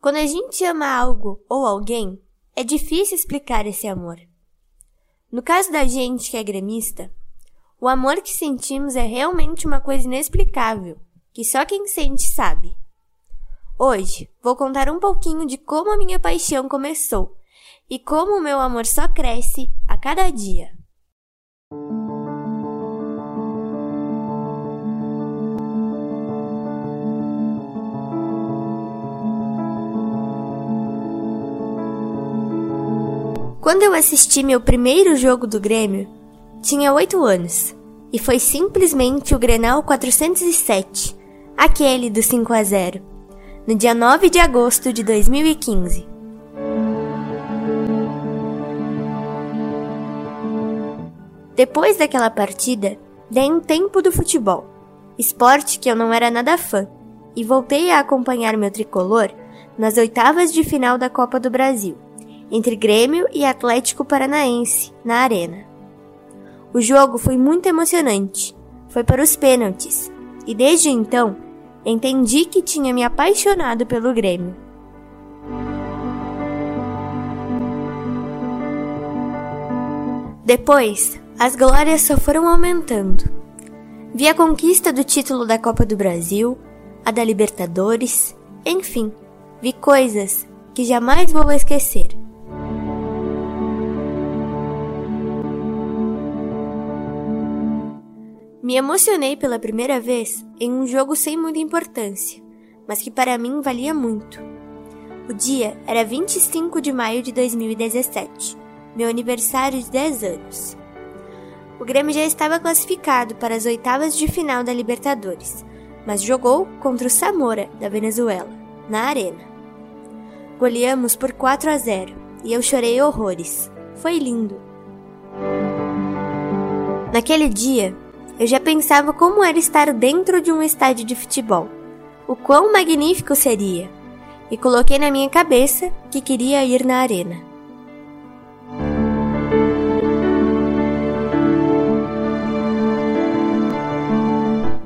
Quando a gente ama algo ou alguém, é difícil explicar esse amor. No caso da gente que é gremista, o amor que sentimos é realmente uma coisa inexplicável, que só quem sente sabe. Hoje vou contar um pouquinho de como a minha paixão começou e como o meu amor só cresce a cada dia. Quando eu assisti meu primeiro jogo do Grêmio, tinha 8 anos e foi simplesmente o Grenal 407, aquele do 5 a 0, no dia 9 de agosto de 2015. Depois daquela partida, dei um tempo do futebol, esporte que eu não era nada fã, e voltei a acompanhar meu tricolor nas oitavas de final da Copa do Brasil, entre Grêmio e Atlético Paranaense, na Arena. O jogo foi muito emocionante, foi para os pênaltis, e desde então entendi que tinha me apaixonado pelo Grêmio. Depois, as glórias só foram aumentando. Vi a conquista do título da Copa do Brasil, a da Libertadores, enfim, vi coisas que jamais vou esquecer. Me emocionei pela primeira vez em um jogo sem muita importância, mas que para mim valia muito. O dia era 25 de maio de 2017, meu aniversário de 10 anos. O Grêmio já estava classificado para as oitavas de final da Libertadores, mas jogou contra o Samora, da Venezuela, na Arena. Goleamos por 4 a 0 e eu chorei horrores. Foi lindo. Naquele dia, eu já pensava como era estar dentro de um estádio de futebol. O quão magnífico seria! E coloquei na minha cabeça que queria ir na arena.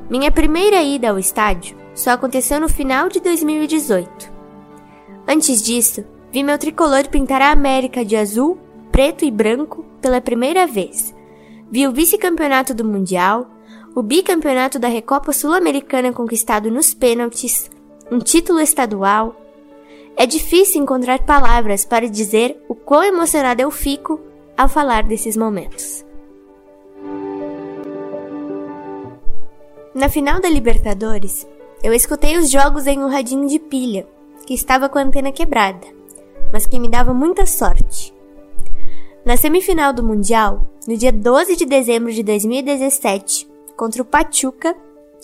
Minha primeira ida ao estádio só aconteceu no final de 2018. Antes disso, vi meu tricolor pintar a América de azul, preto e branco pela primeira vez. Vi o vice-campeonato do Mundial, o bicampeonato da Recopa Sul-Americana conquistado nos pênaltis, um título estadual. É difícil encontrar palavras para dizer o quão emocionada eu fico ao falar desses momentos. Na final da Libertadores, eu escutei os jogos em um radinho de pilha, que estava com a antena quebrada, mas que me dava muita sorte. Na semifinal do Mundial, no dia 12 de dezembro de 2017, contra o Pachuca,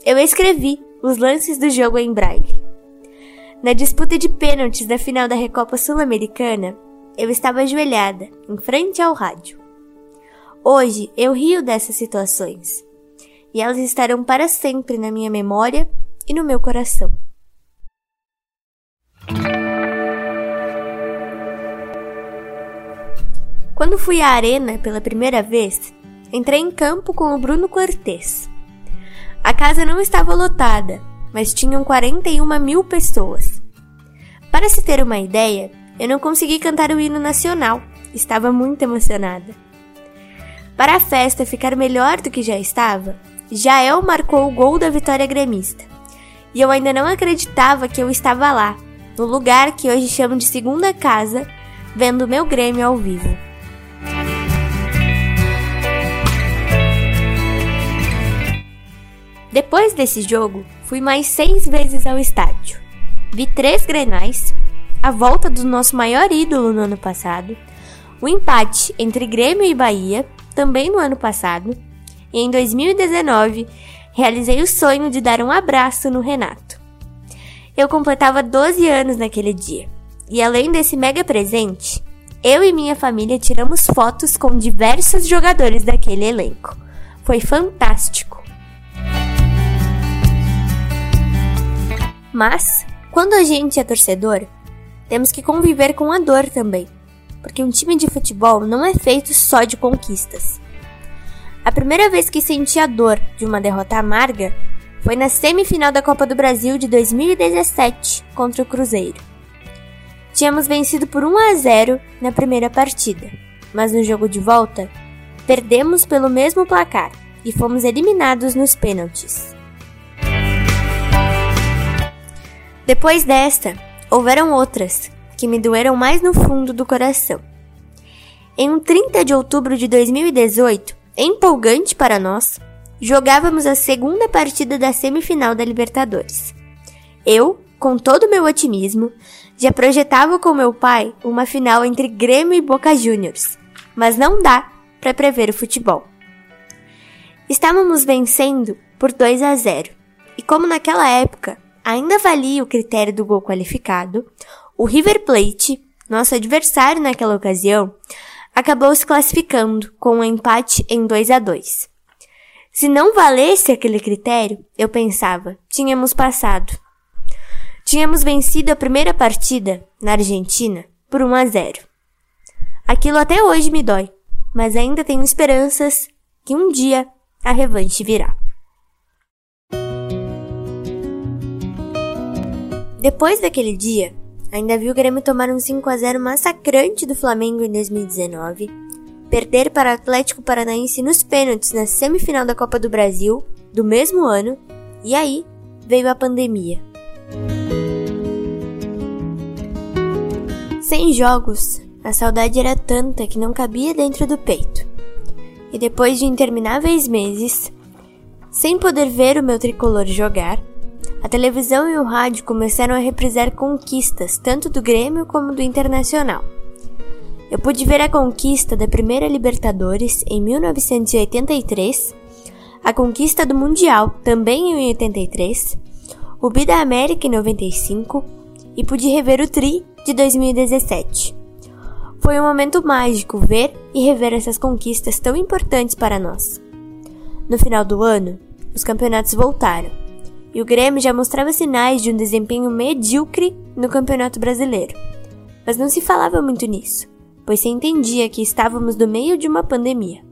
eu escrevi os lances do jogo em braille. Na disputa de pênaltis da final da Recopa Sul-Americana, eu estava ajoelhada, em frente ao rádio. Hoje eu rio dessas situações e elas estarão para sempre na minha memória e no meu coração. Quando fui à arena pela primeira vez, entrei em campo com o Bruno Cortez. A casa não estava lotada, mas tinham 41 mil pessoas. Para se ter uma ideia, eu não consegui cantar o hino nacional, estava muito emocionada. Para a festa ficar melhor do que já estava, Jael marcou o gol da vitória gremista. E eu ainda não acreditava que eu estava lá, no lugar que hoje chamo de segunda casa, vendo meu Grêmio ao vivo. Depois desse jogo, fui mais seis vezes ao estádio. Vi três grenais, a volta do nosso maior ídolo no ano passado, o empate entre Grêmio e Bahia, também no ano passado, e em 2019 realizei o sonho de dar um abraço no Renato. Eu completava 12 anos naquele dia, e além desse mega presente, eu e minha família tiramos fotos com diversos jogadores daquele elenco. Foi fantástico. Mas, quando a gente é torcedor, temos que conviver com a dor também, porque um time de futebol não é feito só de conquistas. A primeira vez que senti a dor de uma derrota amarga foi na semifinal da Copa do Brasil de 2017 contra o Cruzeiro. Tínhamos vencido por 1 a 0 na primeira partida, mas no jogo de volta, perdemos pelo mesmo placar e fomos eliminados nos pênaltis. Depois desta, houveram outras que me doeram mais no fundo do coração. Em um 30 de outubro de 2018, empolgante para nós, jogávamos a segunda partida da semifinal da Libertadores. Eu, com todo o meu otimismo, já projetava com meu pai uma final entre Grêmio e Boca Juniors, mas não dá para prever o futebol. Estávamos vencendo por 2 a 0, e como naquela época ainda valia o critério do gol qualificado, o River Plate, nosso adversário naquela ocasião, acabou se classificando com um empate em 2 a 2. Se não valesse aquele critério, eu pensava, tínhamos passado. Tínhamos vencido a primeira partida, na Argentina, por 1 a 0. Aquilo até hoje me dói, mas ainda tenho esperanças que um dia a revanche virá. Depois daquele dia, ainda vi o Grêmio tomar um 5 a 0 massacrante do Flamengo em 2019, perder para o Atlético Paranaense nos pênaltis na semifinal da Copa do Brasil do mesmo ano, e aí veio a pandemia. Sem jogos, a saudade era tanta que não cabia dentro do peito. E depois de intermináveis meses, sem poder ver o meu tricolor jogar, a televisão e o rádio começaram a reprisar conquistas tanto do Grêmio como do Internacional. Eu pude ver a conquista da primeira Libertadores em 1983, a conquista do Mundial também em 83, o Bi da América em 95 e pude rever o Tri de 2017. Foi um momento mágico ver e rever essas conquistas tão importantes para nós. No final do ano, os campeonatos voltaram e o Grêmio já mostrava sinais de um desempenho medíocre no Campeonato Brasileiro. Mas não se falava muito nisso, pois se entendia que estávamos no meio de uma pandemia.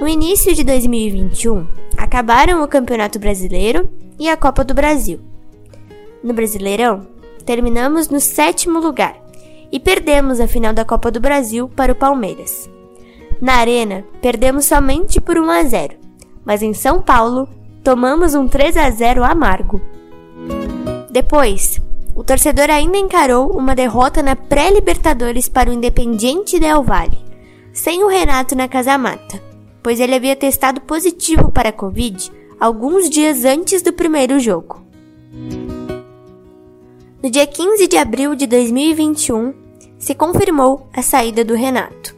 No início de 2021, acabaram o Campeonato Brasileiro e a Copa do Brasil. No Brasileirão, terminamos no sétimo lugar e perdemos a final da Copa do Brasil para o Palmeiras. Na Arena, perdemos somente por 1 a 0, mas em São Paulo, tomamos um 3 a 0 amargo. Depois, o torcedor ainda encarou uma derrota na pré-Libertadores para o Independiente Del Valle, sem o Renato na casa mata, pois ele havia testado positivo para a Covid alguns dias antes do primeiro jogo. No dia 15 de abril de 2021, se confirmou a saída do Renato.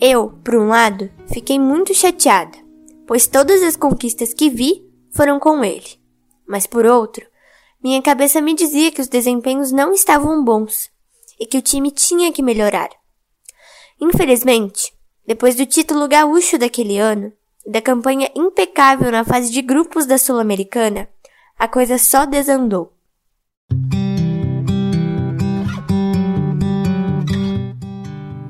Eu, por um lado, fiquei muito chateada, pois todas as conquistas que vi foram com ele. Mas por outro, minha cabeça me dizia que os desempenhos não estavam bons e que o time tinha que melhorar. Infelizmente, depois do título gaúcho daquele ano e da campanha impecável na fase de grupos da Sul-Americana, a coisa só desandou.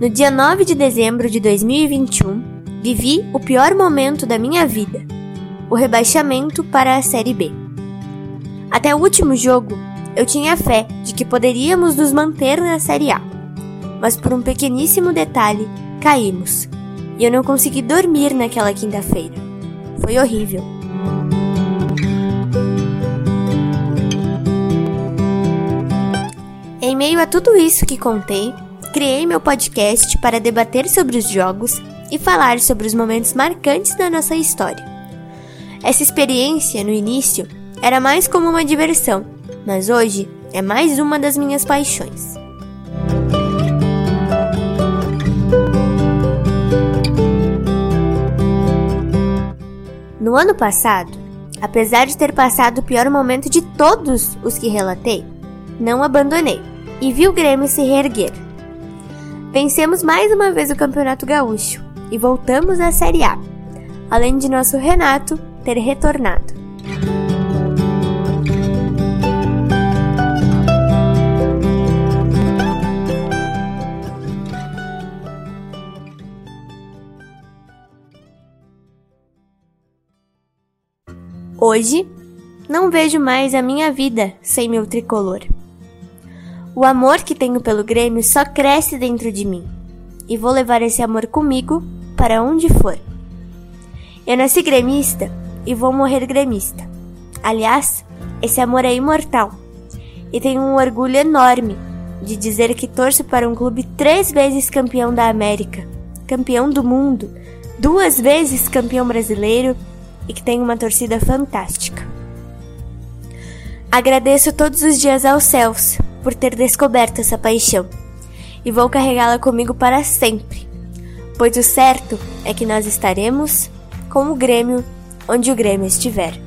No dia 9 de dezembro de 2021, vivi o pior momento da minha vida: o rebaixamento para a Série B. Até o último jogo, eu tinha fé de que poderíamos nos manter na Série A, mas por um pequeníssimo detalhe, caímos e eu não consegui dormir naquela quinta-feira. Foi horrível. Em meio a tudo isso que contei, criei meu podcast para debater sobre os jogos e falar sobre os momentos marcantes da nossa história. Essa experiência, no início, era mais como uma diversão, mas hoje é mais uma das minhas paixões. No ano passado, apesar de ter passado o pior momento de todos os que relatei, não abandonei e vi o Grêmio se reerguer. Vencemos mais uma vez o Campeonato Gaúcho e voltamos à Série A, além de nosso Renato ter retornado. Hoje, não vejo mais a minha vida sem meu tricolor. O amor que tenho pelo Grêmio só cresce dentro de mim, e vou levar esse amor comigo para onde for. Eu nasci gremista e vou morrer gremista. Aliás, esse amor é imortal, e tenho um orgulho enorme de dizer que torço para um clube três vezes campeão da América, campeão do mundo, duas vezes campeão brasileiro e que tem uma torcida fantástica. Agradeço todos os dias aos céus por ter descoberto essa paixão e vou carregá-la comigo para sempre, pois o certo é que nós estaremos com o Grêmio onde o Grêmio estiver.